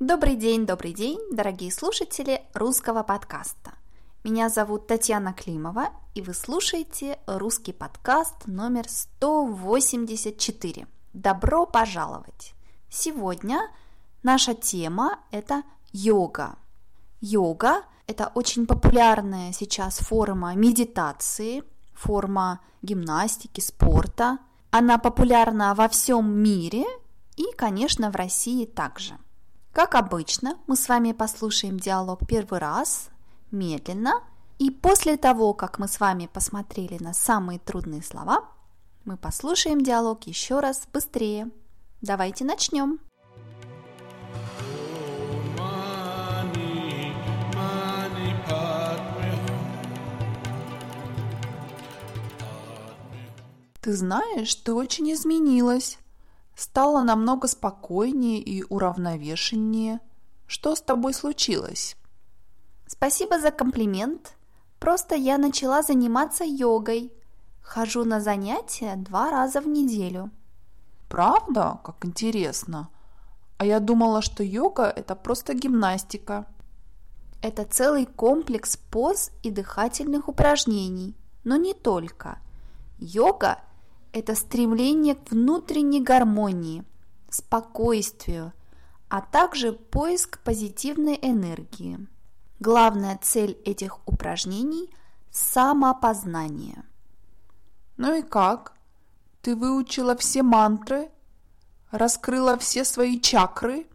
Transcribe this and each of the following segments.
Добрый день, добрый день, дорогие слушатели русского подкаста. Меня зовут Татьяна Климова, и вы слушаете русский подкаст номер 184. Добро пожаловать! Сегодня наша тема – это йога. Йога – это очень популярная сейчас форма медитации, форма гимнастики, спорта. Она популярна во всем мире и, конечно, в России также. Как обычно, мы с вами послушаем диалог первый раз, медленно, и после того, как мы с вами посмотрели на самые трудные слова, мы послушаем диалог еще раз быстрее. Давайте начнем. Ты знаешь, ты очень изменилась. Стала намного спокойнее и уравновешеннее. Что с тобой случилось? Спасибо за комплимент. Просто я начала заниматься йогой. Хожу на занятия два раза в неделю. Правда? Как интересно. А я думала, что йога – это просто гимнастика. Это целый комплекс поз и дыхательных упражнений. Но не только. Йога – это стремление к внутренней гармонии, спокойствию, а также поиск позитивной энергии. Главная цель этих упражнений – самопознание. Ну и как? Ты выучила все мантры? Раскрыла все свои чакры?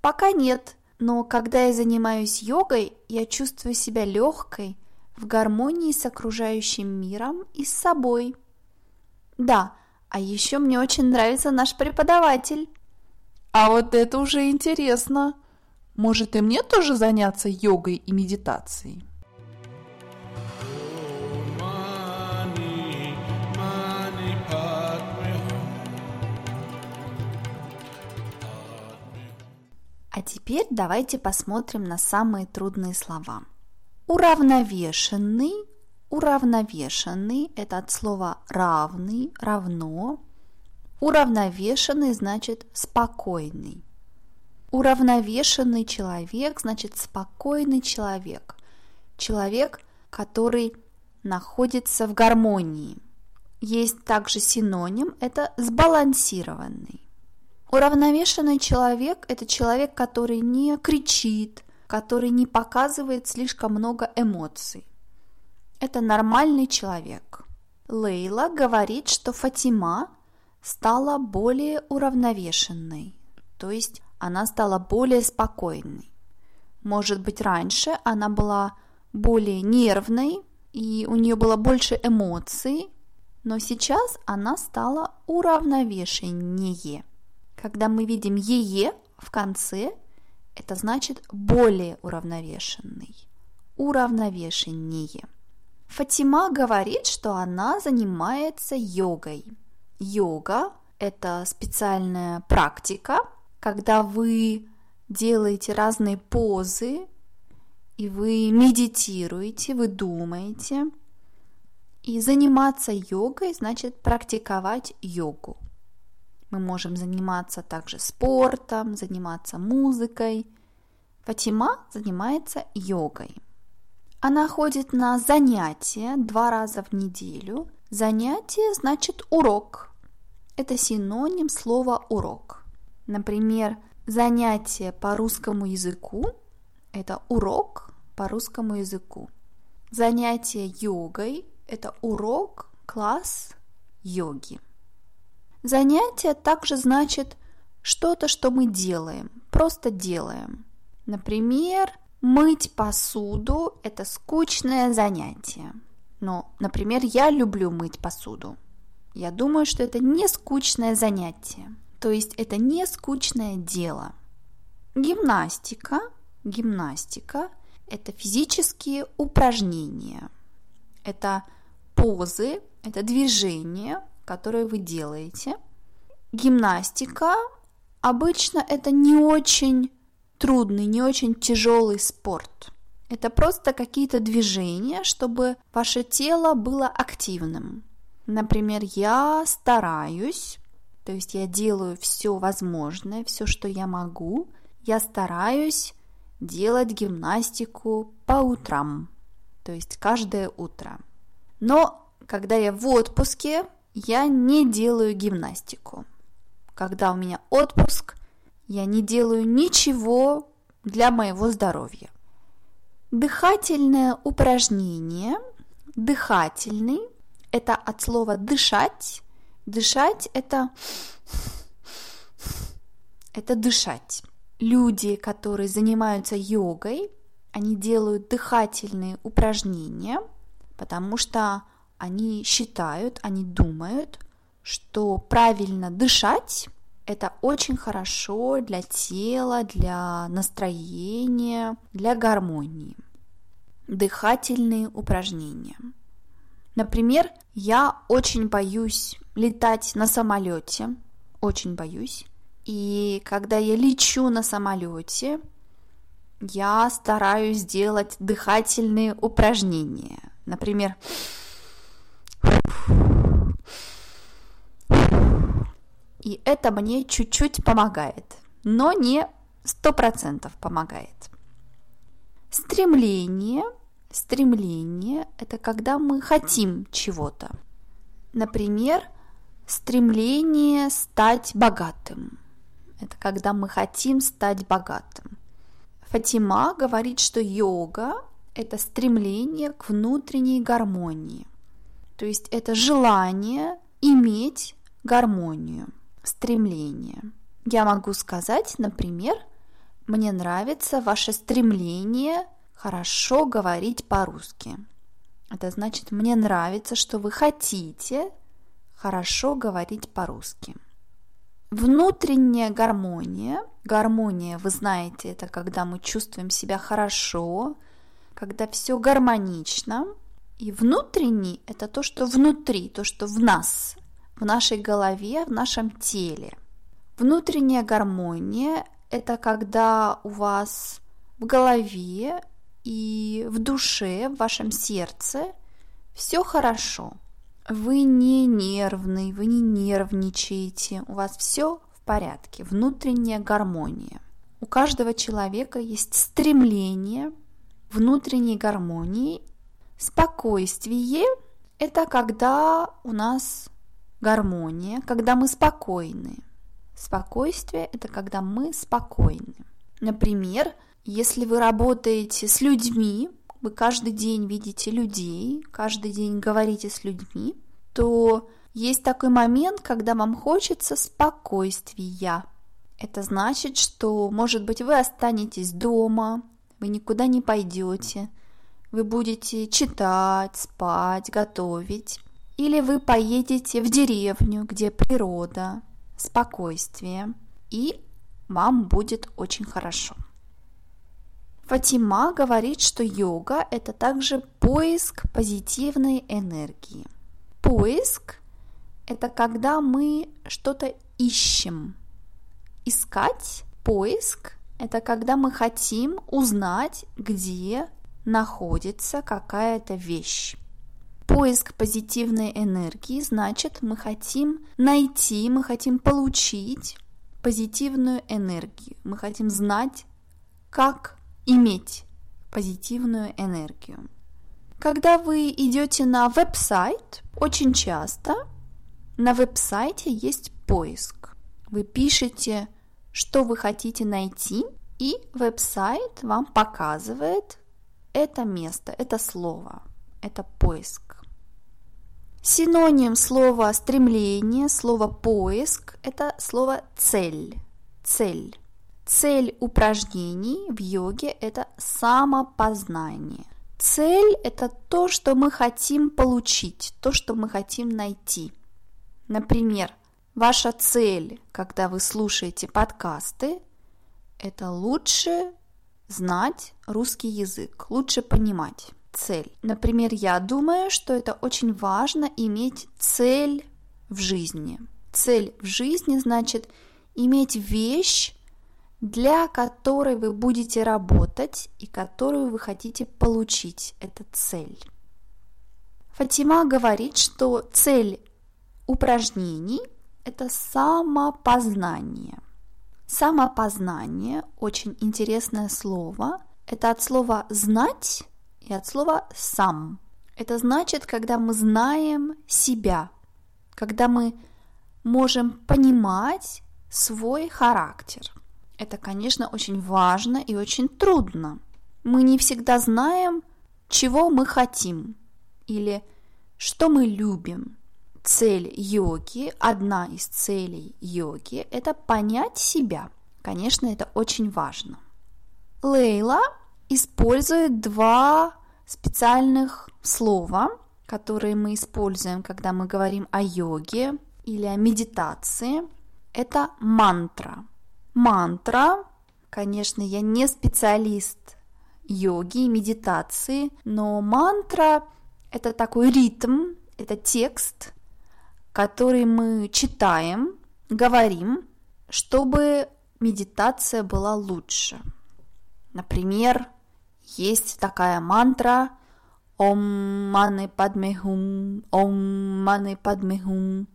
Пока нет, но когда я занимаюсь йогой, я чувствую себя легкой, в гармонии с окружающим миром и с собой – да, а еще мне очень нравится наш преподаватель. А вот это уже интересно. Может и мне тоже заняться йогой и медитацией? А теперь давайте посмотрим на самые трудные слова. Уравновешенный Уравновешенный – это от слова равный, равно. Уравновешенный значит спокойный. Уравновешенный человек значит спокойный человек. Человек, который находится в гармонии. Есть также синоним – это сбалансированный. Уравновешенный человек – это человек, который не кричит, который не показывает слишком много эмоций. Это нормальный человек. Лейла говорит, что Фатима стала более уравновешенной, то есть она стала более спокойной. Может быть, раньше она была более нервной, и у нее было больше эмоций, но сейчас она стала уравновешеннее. Когда мы видим «ее» в конце, это значит более уравновешенный, уравновешеннее. Фатима говорит, что она занимается йогой. Йога – это специальная практика, когда вы делаете разные позы, и вы медитируете, вы думаете. И заниматься йогой значит практиковать йогу. Мы можем заниматься также спортом, заниматься музыкой. Фатима занимается йогой. Она ходит на занятия два раза в неделю. Занятие значит урок. Это синоним слова урок. Например, занятие по русскому языку – это урок по русскому языку. Занятие йогой – это урок, класс йоги. Занятие также значит что-то, что мы делаем, просто делаем. Например, Мыть посуду – это скучное занятие. Но, например, я люблю мыть посуду. Я думаю, что это не скучное занятие. То есть это не скучное дело. Гимнастика. Гимнастика – это физические упражнения. Это позы, это движения, которые вы делаете. Гимнастика обычно это не очень трудный, не очень тяжелый спорт. Это просто какие-то движения, чтобы ваше тело было активным. Например, я стараюсь, то есть я делаю все возможное, все, что я могу. я стараюсь делать гимнастику по утрам, то есть каждое утро. Но когда я в отпуске, я не делаю гимнастику. Когда у меня отпуск, я не делаю ничего для моего здоровья. Дыхательное упражнение. Дыхательный – это от слова «дышать». Дышать – это, это дышать. Люди, которые занимаются йогой, они делают дыхательные упражнения, потому что они считают, они думают, что правильно дышать – это очень хорошо для тела, для настроения, для гармонии. Дыхательные упражнения. Например, я очень боюсь летать на самолете, очень боюсь. И когда я лечу на самолете, я стараюсь делать дыхательные упражнения. Например, и это мне чуть-чуть помогает, но не сто процентов помогает. Стремление. Стремление – это когда мы хотим чего-то. Например, стремление стать богатым. Это когда мы хотим стать богатым. Фатима говорит, что йога – это стремление к внутренней гармонии. То есть это желание иметь гармонию, стремление. Я могу сказать, например, мне нравится ваше стремление хорошо говорить по-русски. Это значит, мне нравится, что вы хотите хорошо говорить по-русски. Внутренняя гармония. Гармония, вы знаете, это когда мы чувствуем себя хорошо, когда все гармонично. И внутренний – это то, что внутри, то, что в нас, в нашей голове, в нашем теле. Внутренняя гармония – это когда у вас в голове и в душе, в вашем сердце все хорошо – вы не нервный, вы не нервничаете, у вас все в порядке, внутренняя гармония. У каждого человека есть стремление внутренней гармонии. Спокойствие – это когда у нас гармония, когда мы спокойны. Спокойствие – это когда мы спокойны. Например, если вы работаете с людьми, вы каждый день видите людей, каждый день говорите с людьми, то есть такой момент, когда вам хочется спокойствия. Это значит, что, может быть, вы останетесь дома, вы никуда не пойдете, вы будете читать, спать, готовить. Или вы поедете в деревню, где природа, спокойствие, и вам будет очень хорошо. Фатима говорит, что йога – это также поиск позитивной энергии. Поиск – это когда мы что-то ищем. Искать, поиск – это когда мы хотим узнать, где находится какая-то вещь. Поиск позитивной энергии значит, мы хотим найти, мы хотим получить позитивную энергию. Мы хотим знать, как иметь позитивную энергию. Когда вы идете на веб-сайт, очень часто на веб-сайте есть поиск. Вы пишете, что вы хотите найти, и веб-сайт вам показывает это место, это слово, это поиск. Синоним слова стремление, слова поиск – это слово цель. Цель. Цель упражнений в йоге – это самопознание. Цель – это то, что мы хотим получить, то, что мы хотим найти. Например, ваша цель, когда вы слушаете подкасты, это лучше знать русский язык, лучше понимать цель. Например, я думаю, что это очень важно иметь цель в жизни. Цель в жизни значит иметь вещь, для которой вы будете работать и которую вы хотите получить, это цель. Фатима говорит, что цель упражнений – это самопознание. Самопознание – очень интересное слово. Это от слова «знать» и от слова «сам». Это значит, когда мы знаем себя, когда мы можем понимать свой характер. Это, конечно, очень важно и очень трудно. Мы не всегда знаем, чего мы хотим или что мы любим. Цель йоги, одна из целей йоги – это понять себя. Конечно, это очень важно. Лейла использует два специальных слова, которые мы используем, когда мы говорим о йоге или о медитации. Это мантра. Мантра, конечно, я не специалист йоги и медитации, но мантра – это такой ритм, это текст, который мы читаем, говорим, чтобы медитация была лучше. Например, есть такая мантра Ом маны падмехум, ом маны падмехум.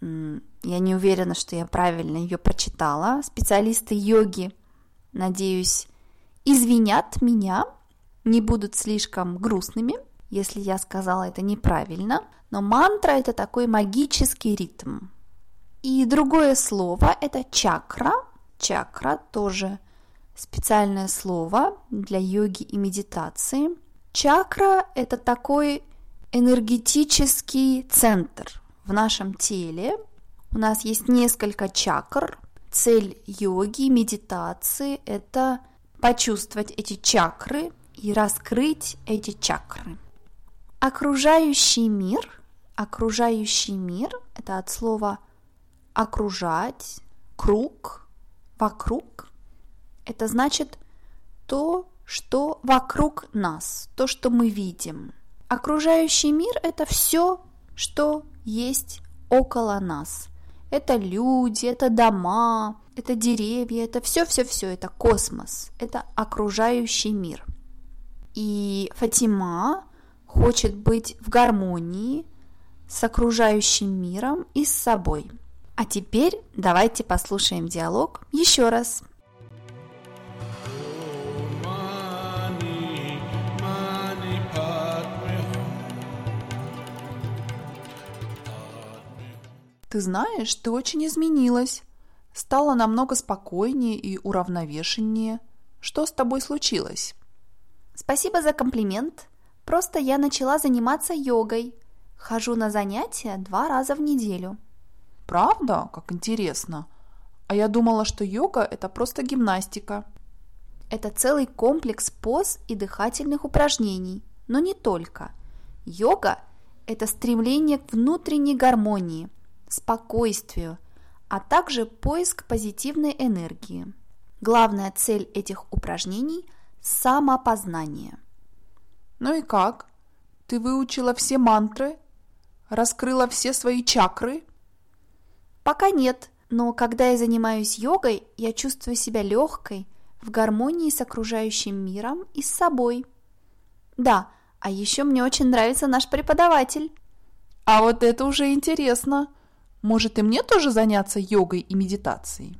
Я не уверена, что я правильно ее прочитала. Специалисты йоги, надеюсь, извинят меня, не будут слишком грустными, если я сказала это неправильно. Но мантра – это такой магический ритм. И другое слово – это чакра. Чакра тоже специальное слово для йоги и медитации. Чакра – это такой энергетический центр в нашем теле. У нас есть несколько чакр. Цель йоги, медитации – это почувствовать эти чакры и раскрыть эти чакры. Окружающий мир, окружающий мир – это от слова окружать, круг, вокруг. Это значит то, что вокруг нас, то, что мы видим. Окружающий мир – это все, что есть около нас. Это люди, это дома, это деревья, это все-все-все, это космос, это окружающий мир. И Фатима хочет быть в гармонии с окружающим миром и с собой. А теперь давайте послушаем диалог еще раз. Ты знаешь, ты очень изменилась. Стала намного спокойнее и уравновешеннее. Что с тобой случилось? Спасибо за комплимент. Просто я начала заниматься йогой. Хожу на занятия два раза в неделю. Правда? Как интересно. А я думала, что йога – это просто гимнастика. Это целый комплекс поз и дыхательных упражнений. Но не только. Йога – это стремление к внутренней гармонии, спокойствию, а также поиск позитивной энергии. Главная цель этих упражнений – самопознание – ну и как? Ты выучила все мантры? Раскрыла все свои чакры? Пока нет, но когда я занимаюсь йогой, я чувствую себя легкой, в гармонии с окружающим миром и с собой. Да, а еще мне очень нравится наш преподаватель. А вот это уже интересно. Может и мне тоже заняться йогой и медитацией?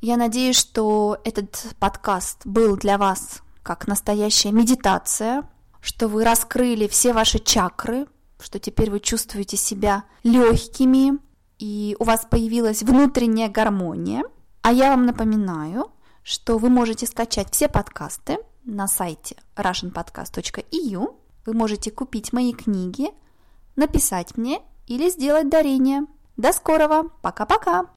Я надеюсь, что этот подкаст был для вас как настоящая медитация, что вы раскрыли все ваши чакры, что теперь вы чувствуете себя легкими, и у вас появилась внутренняя гармония. А я вам напоминаю, что вы можете скачать все подкасты на сайте russianpodcast.eu. Вы можете купить мои книги, написать мне или сделать дарение. До скорого! Пока-пока!